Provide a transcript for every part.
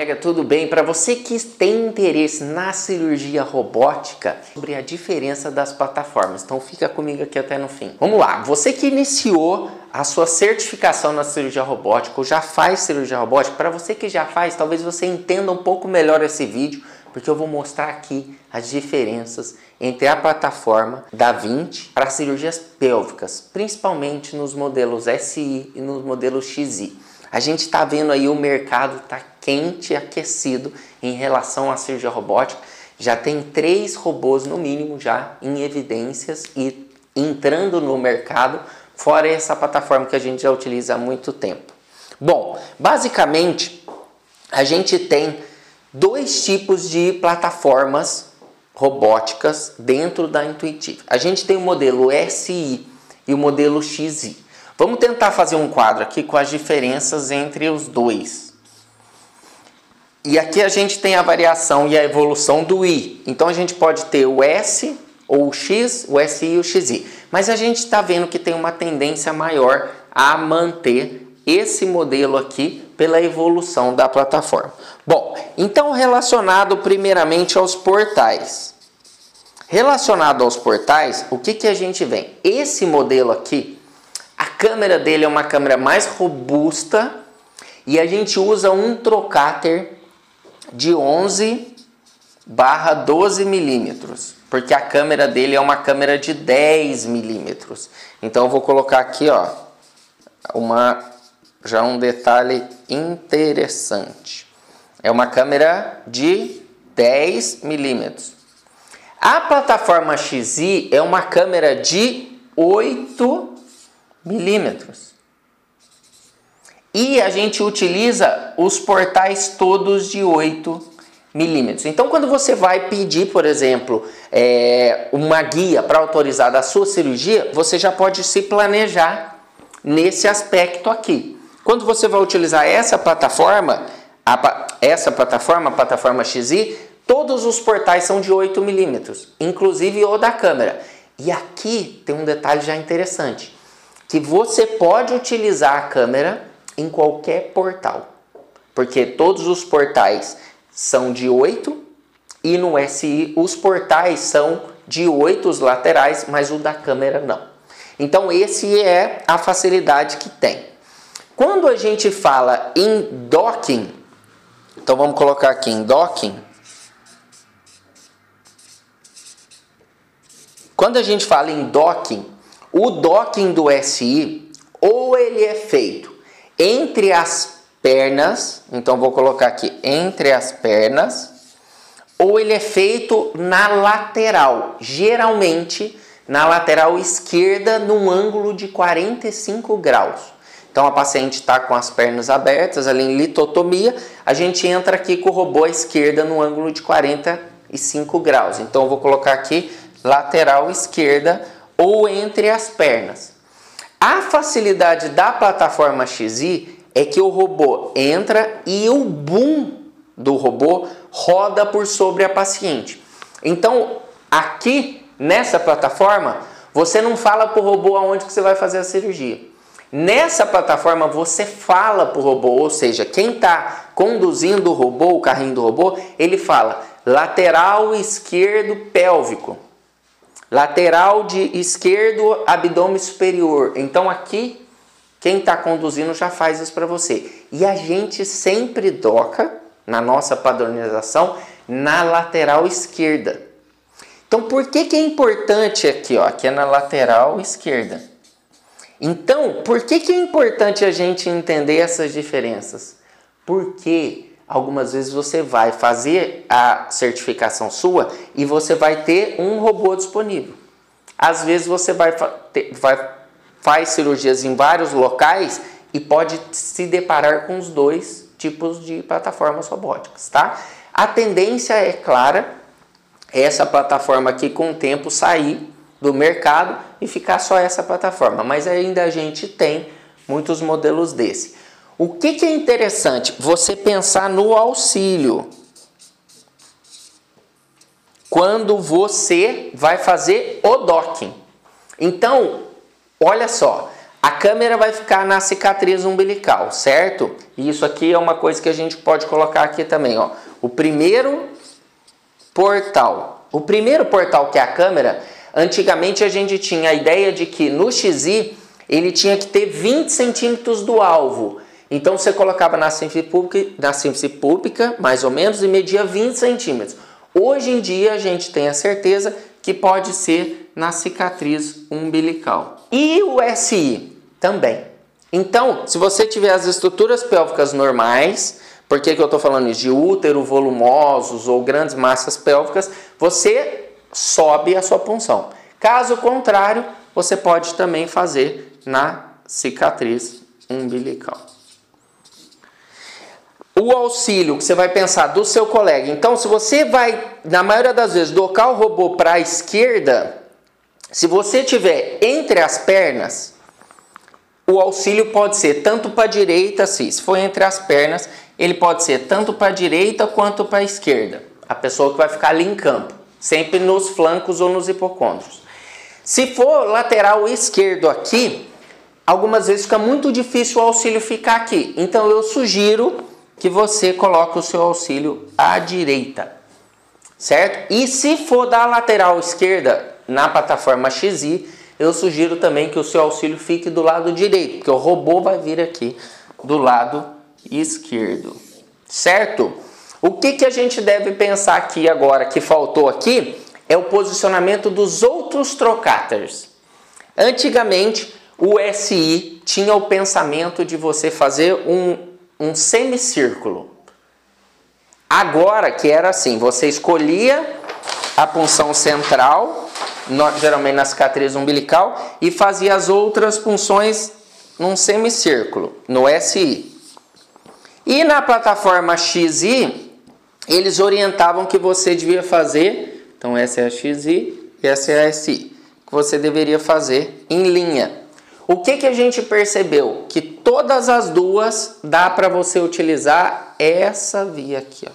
colega, tudo bem? Para você que tem interesse na cirurgia robótica, sobre a diferença das plataformas. Então fica comigo aqui até no fim. Vamos lá, você que iniciou a sua certificação na cirurgia robótica ou já faz cirurgia robótica, para você que já faz, talvez você entenda um pouco melhor esse vídeo, porque eu vou mostrar aqui as diferenças entre a plataforma da 20 para cirurgias pélvicas, principalmente nos modelos SI e nos modelos XI. A gente está vendo aí o mercado está quente, aquecido em relação à cirurgia robótica. Já tem três robôs no mínimo já em evidências e entrando no mercado, fora essa plataforma que a gente já utiliza há muito tempo. Bom, basicamente a gente tem dois tipos de plataformas robóticas dentro da Intuitive. A gente tem o modelo SI e o modelo XI. Vamos tentar fazer um quadro aqui com as diferenças entre os dois. E aqui a gente tem a variação e a evolução do I. Então a gente pode ter o S ou o X, o SI e o XI. Mas a gente está vendo que tem uma tendência maior a manter esse modelo aqui pela evolução da plataforma. Bom, então relacionado primeiramente aos portais. Relacionado aos portais, o que, que a gente vem? Esse modelo aqui, a câmera dele é uma câmera mais robusta e a gente usa um trocáter de 11 barra 12 milímetros, porque a câmera dele é uma câmera de 10 milímetros. Então eu vou colocar aqui, ó, uma já um detalhe interessante. É uma câmera de 10 milímetros. A plataforma XI é uma câmera de 8 milímetros. E a gente utiliza os portais todos de 8 milímetros. Então, quando você vai pedir, por exemplo, é, uma guia para autorizar a sua cirurgia, você já pode se planejar nesse aspecto aqui. Quando você vai utilizar essa plataforma, a, essa plataforma, a plataforma XI, todos os portais são de 8 milímetros, inclusive o da câmera. E aqui tem um detalhe já interessante que você pode utilizar a câmera em qualquer portal, porque todos os portais são de 8 e no SI os portais são de 8 os laterais, mas o da câmera não. Então esse é a facilidade que tem. Quando a gente fala em docking, então vamos colocar aqui em docking. Quando a gente fala em docking, o docking do SI, ou ele é feito entre as pernas, então vou colocar aqui entre as pernas, ou ele é feito na lateral, geralmente na lateral esquerda, num ângulo de 45 graus. Então a paciente está com as pernas abertas, ali em litotomia, a gente entra aqui com o robô à esquerda no ângulo de 45 graus. Então eu vou colocar aqui lateral esquerda ou entre as pernas. A facilidade da plataforma XI é que o robô entra e o boom do robô roda por sobre a paciente. Então, aqui nessa plataforma, você não fala para o robô aonde que você vai fazer a cirurgia. Nessa plataforma você fala para o robô, ou seja, quem está conduzindo o robô, o carrinho do robô, ele fala lateral esquerdo pélvico lateral de esquerdo, abdômen superior. Então aqui, quem está conduzindo já faz isso para você. E a gente sempre doca, na nossa padronização, na lateral esquerda. Então por que, que é importante aqui? Ó, aqui é na lateral esquerda. Então, por que, que é importante a gente entender essas diferenças? Porque algumas vezes você vai fazer a certificação sua e você vai ter um robô disponível. Às vezes você vai, vai faz cirurgias em vários locais e pode se deparar com os dois tipos de plataformas robóticas, tá? A tendência é clara, essa plataforma aqui com o tempo sair do mercado e ficar só essa plataforma, mas ainda a gente tem muitos modelos desse. O que, que é interessante? Você pensar no auxílio. Quando você vai fazer o docking. Então, olha só, a câmera vai ficar na cicatriz umbilical, certo? E isso aqui é uma coisa que a gente pode colocar aqui também, ó. O primeiro portal. O primeiro portal que é a câmera, antigamente a gente tinha a ideia de que no XI ele tinha que ter 20 centímetros do alvo. Então você colocava na síntese pública, na síntese pública, mais ou menos, e media 20 centímetros. Hoje em dia a gente tem a certeza que pode ser na cicatriz umbilical. E o SI também. Então, se você tiver as estruturas pélvicas normais, por que, que eu estou falando isso? De útero, volumosos ou grandes massas pélvicas, você sobe a sua punção. Caso contrário, você pode também fazer na cicatriz umbilical. O auxílio que você vai pensar do seu colega. Então, se você vai, na maioria das vezes, docar o robô para a esquerda, se você tiver entre as pernas, o auxílio pode ser tanto para a direita, se for entre as pernas, ele pode ser tanto para a direita quanto para a esquerda. A pessoa que vai ficar ali em campo, sempre nos flancos ou nos hipocôndrios. Se for lateral esquerdo aqui, algumas vezes fica muito difícil o auxílio ficar aqui. Então eu sugiro que você coloque o seu auxílio à direita, certo? E se for da lateral esquerda na plataforma XI, eu sugiro também que o seu auxílio fique do lado direito, porque o robô vai vir aqui do lado esquerdo, certo? O que, que a gente deve pensar aqui agora que faltou aqui é o posicionamento dos outros trocáteres. Antigamente, o SI tinha o pensamento de você fazer um, um semicírculo. Agora que era assim, você escolhia a punção central geralmente na cicatriz umbilical, e fazia as outras punções num semicírculo, no SI. E na plataforma XI, eles orientavam que você devia fazer, então essa é a XI e essa é a SI, que você deveria fazer em linha. O que, que a gente percebeu? Que todas as duas dá para você utilizar essa via aqui, ó.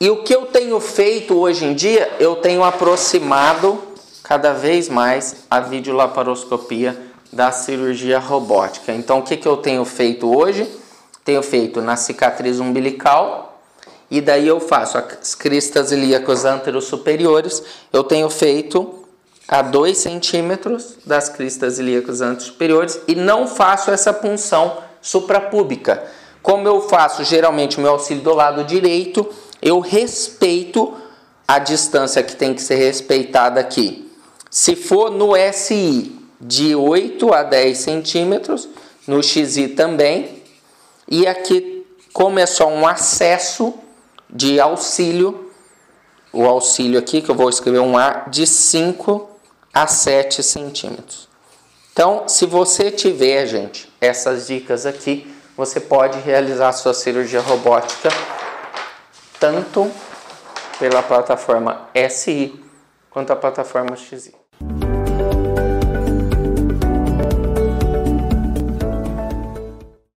E o que eu tenho feito hoje em dia, eu tenho aproximado cada vez mais a videolaparoscopia da cirurgia robótica. Então, o que, que eu tenho feito hoje? Tenho feito na cicatriz umbilical e daí eu faço as cristas ilíacas anterosuperiores. Eu tenho feito a 2 centímetros das cristas ilíacas anterosuperiores e não faço essa punção suprapúbica. Como eu faço geralmente o meu auxílio do lado direito, eu respeito a distância que tem que ser respeitada aqui. Se for no SI de 8 a 10 centímetros, no XI também, e aqui, como é só um acesso de auxílio, o auxílio aqui, que eu vou escrever um A, de 5 a 7 centímetros. Então, se você tiver, gente, essas dicas aqui, você pode realizar sua cirurgia robótica tanto pela plataforma SI quanto a plataforma XI.